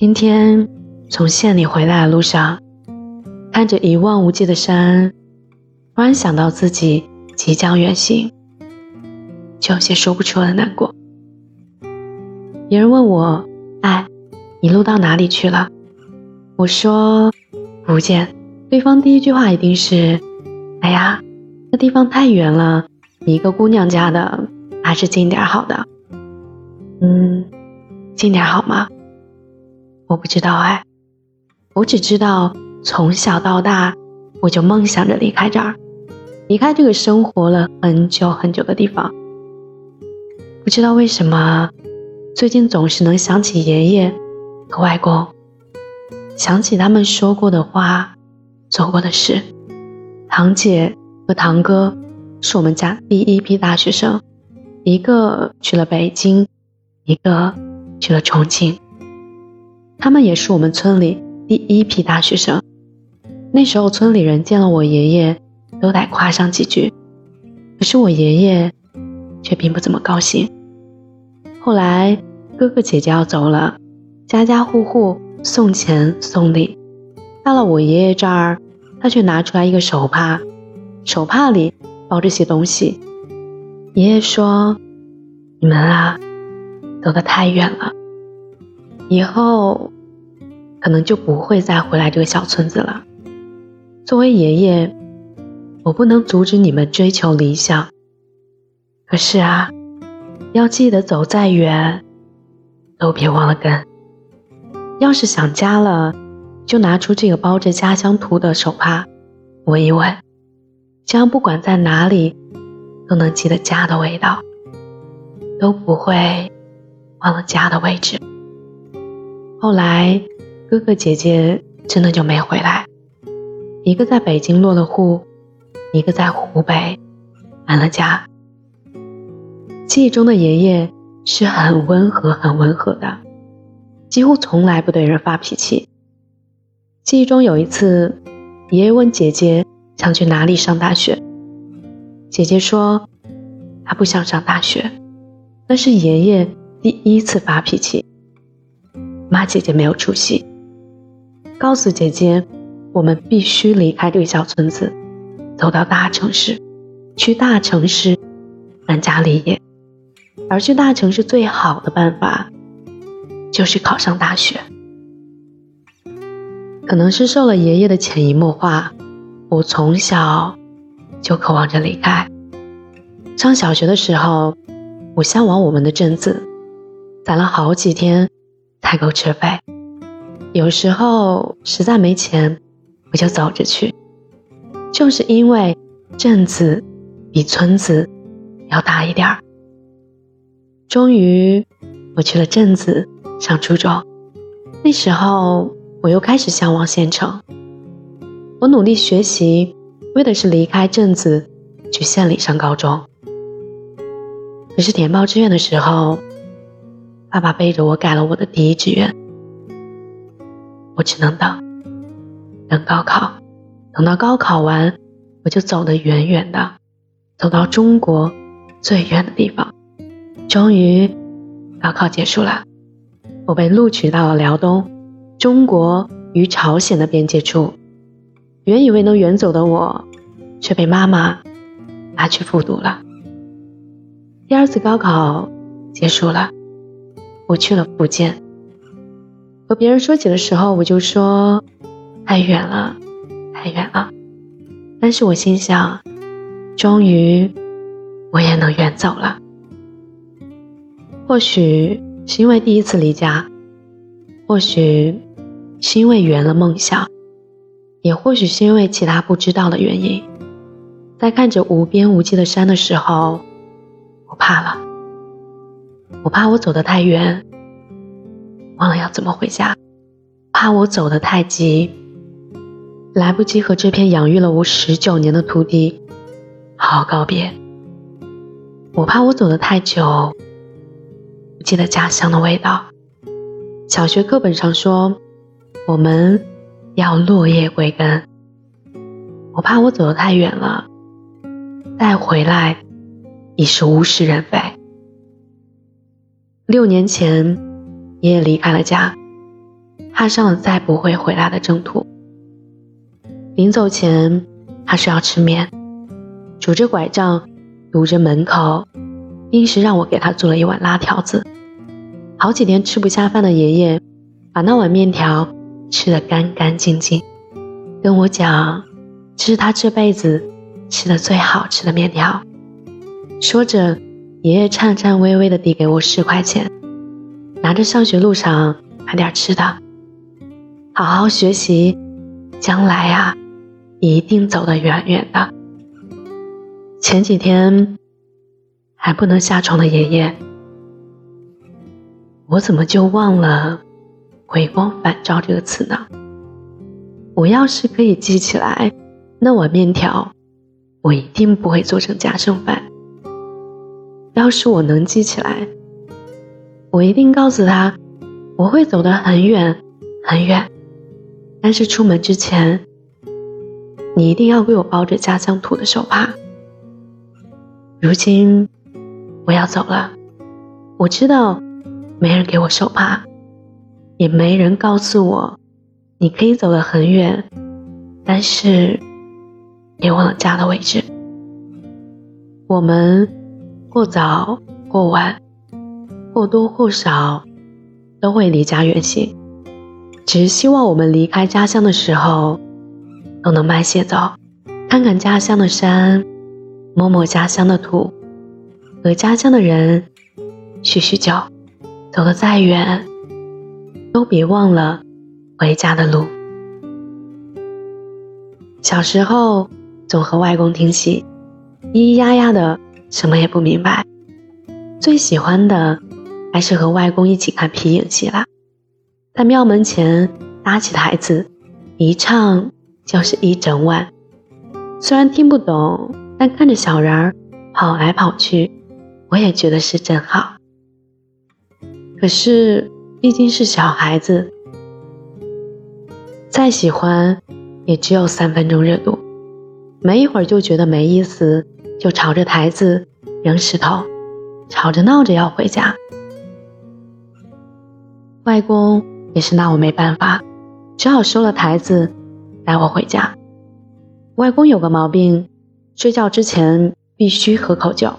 今天从县里回来的路上，看着一望无际的山，突然想到自己即将远行，就有些说不出的难过。别人问我：“哎，你路到哪里去了？”我说：“福建。”对方第一句话一定是：“哎呀，这地方太远了，你一个姑娘家的，还是近点好的。”嗯，近点好吗？我不知道哎，我只知道从小到大，我就梦想着离开这儿，离开这个生活了很久很久的地方。不知道为什么，最近总是能想起爷爷和外公，想起他们说过的话，做过的事。堂姐和堂哥是我们家第一批大学生，一个去了北京，一个去了重庆。他们也是我们村里第一批大学生。那时候村里人见了我爷爷，都得夸上几句。可是我爷爷却并不怎么高兴。后来哥哥姐姐要走了，家家户户送钱送礼。到了我爷爷这儿，他却拿出来一个手帕，手帕里包着些东西。爷爷说：“你们啊，走得太远了。”以后可能就不会再回来这个小村子了。作为爷爷，我不能阻止你们追求理想。可是啊，要记得走再远，都别忘了根。要是想家了，就拿出这个包着家乡图的手帕，闻一闻，这样不管在哪里，都能记得家的味道，都不会忘了家的位置。后来，哥哥姐姐真的就没回来，一个在北京落了户，一个在湖北安了家。记忆中的爷爷是很温和、很温和的，几乎从来不对人发脾气。记忆中有一次，爷爷问姐姐想去哪里上大学，姐姐说她不想上大学，那是爷爷第一次发脾气。骂姐姐没有出息，告诉姐姐，我们必须离开这个小村子，走到大城市，去大城市安家立业。而去大城市最好的办法，就是考上大学。可能是受了爷爷的潜移默化，我从小就渴望着离开。上小学的时候，我向往我们的镇子，攒了好几天。才够吃费，有时候实在没钱，我就走着去。就是因为镇子比村子要大一点儿。终于，我去了镇子上初中。那时候，我又开始向往县城。我努力学习，为的是离开镇子，去县里上高中。可是填报志愿的时候，爸爸背着我改了我的第一志愿，我只能等，等高考，等到高考完，我就走得远远的，走到中国最远的地方。终于，高考结束了，我被录取到了辽东，中国与朝鲜的边界处。原以为能远走的我，却被妈妈拉去复读了。第二次高考结束了。我去了福建，和别人说起的时候，我就说太远了，太远了。但是我心想，终于我也能远走了。或许是因为第一次离家，或许是因为圆了梦想，也或许是因为其他不知道的原因，在看着无边无际的山的时候，我怕了。我怕我走得太远，忘了要怎么回家；怕我走得太急，来不及和这片养育了我十九年的土地好好告别；我怕我走得太久，不记得家乡的味道。小学课本上说，我们要落叶归根。我怕我走得太远了，再回来已是物是人非。六年前，爷爷离开了家，踏上了再不会回来的征途。临走前，他说要吃面，拄着拐杖，堵着门口，硬是让我给他做了一碗拉条子。好几天吃不下饭的爷爷，把那碗面条吃得干干净净，跟我讲，这是他这辈子吃的最好吃的面条。说着，爷爷颤颤巍巍地递给我十块钱，拿着上学路上买点吃的，好好学习，将来啊，一定走得远远的。前几天还不能下床的爷爷。我怎么就忘了“回光返照”这个词呢？我要是可以记起来那碗面条，我一定不会做成家剩饭。要是我能记起来，我一定告诉他，我会走得很远很远。但是出门之前，你一定要给我包着家乡土的手帕。如今我要走了，我知道。没人给我手帕，也没人告诉我，你可以走得很远，但是别忘了家的位置。我们或早或晚，或多或少都会离家远行，只是希望我们离开家乡的时候，都能慢些走，看看家乡的山，摸摸家乡的土，和家乡的人叙叙旧。走得再远，都别忘了回家的路。小时候总和外公听戏，咿咿呀呀的，什么也不明白。最喜欢的还是和外公一起看皮影戏啦，在庙门前搭起台子，一唱就是一整晚。虽然听不懂，但看着小人儿跑来跑去，我也觉得是真好。可是，毕竟是小孩子，再喜欢也只有三分钟热度，没一会儿就觉得没意思，就朝着台子扔石头，吵着闹着要回家。外公也是拿我没办法，只好收了台子，带我回家。外公有个毛病，睡觉之前必须喝口酒。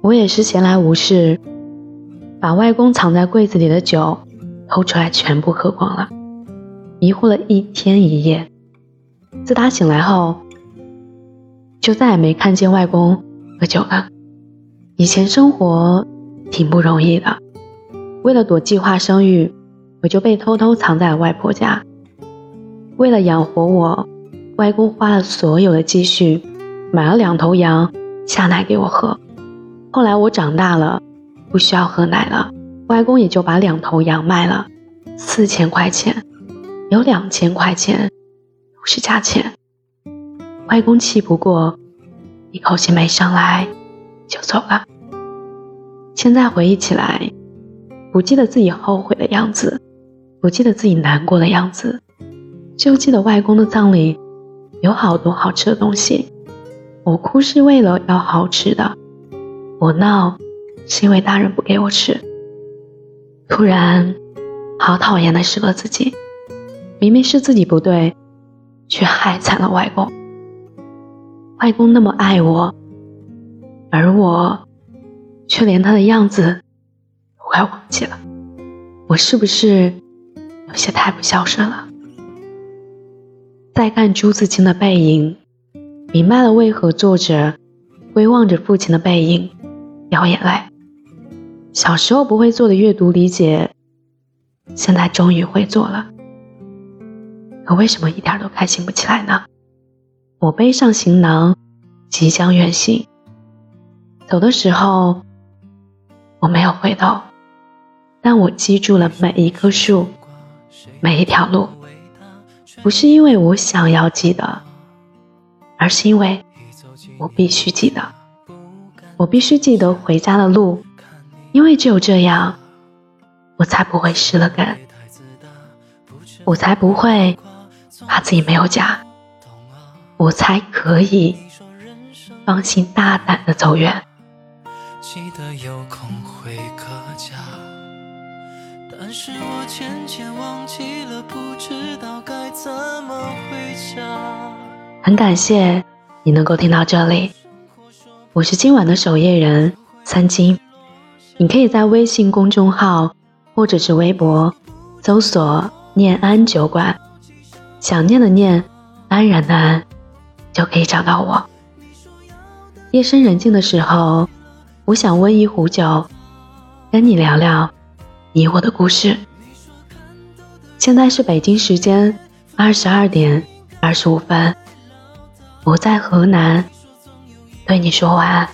我也是闲来无事。把外公藏在柜子里的酒偷出来，全部喝光了，迷糊了一天一夜。自打醒来后，就再也没看见外公喝酒了。以前生活挺不容易的，为了躲计划生育，我就被偷偷藏在了外婆家。为了养活我，外公花了所有的积蓄，买了两头羊下奶给我喝。后来我长大了。不需要喝奶了，外公也就把两头羊卖了，四千块钱，有两千块钱都是价钱。外公气不过，一口气没上来就走了。现在回忆起来，不记得自己后悔的样子，不记得自己难过的样子，就记得外公的葬礼有好多好吃的东西。我哭是为了要好吃的，我闹。是因为大人不给我吃，突然，好讨厌的是了自己，明明是自己不对，却害惨了外公。外公那么爱我，而我，却连他的样子都快忘记了。我是不是有些太不孝顺了？再看朱自清的背影，明白了为何作者会望着父亲的背影掉眼泪。小时候不会做的阅读理解，现在终于会做了。可为什么一点都开心不起来呢？我背上行囊，即将远行。走的时候，我没有回头，但我记住了每一棵树，每一条路。不是因为我想要记得，而是因为我必须记得。我必须记得回家的路。因为只有这样，我才不会失了根，我才不会怕自己没有家，我才可以放心大胆的走远。记得有空回个家，但是我渐渐忘记了，不知道该怎么回家。很感谢你能够听到这里，我是今晚的守夜人三金。你可以在微信公众号或者是微博搜索“念安酒馆”，想念的念，安然的安，就可以找到我。夜深人静的时候，我想温一壶酒，跟你聊聊你我的故事。现在是北京时间二十二点二十五分。我在河南，对你说晚安，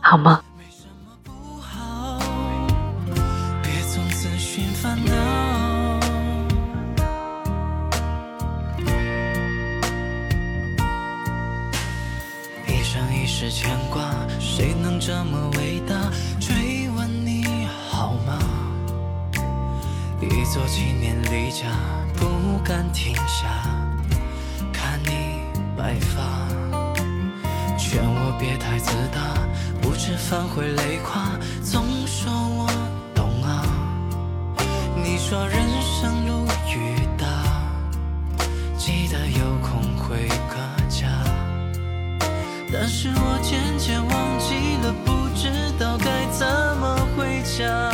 好吗？别太自大不吃饭会累垮总说我懂啊。你说人生路雨大记得有空回个家。但是我渐渐忘记了不知道该怎么回家。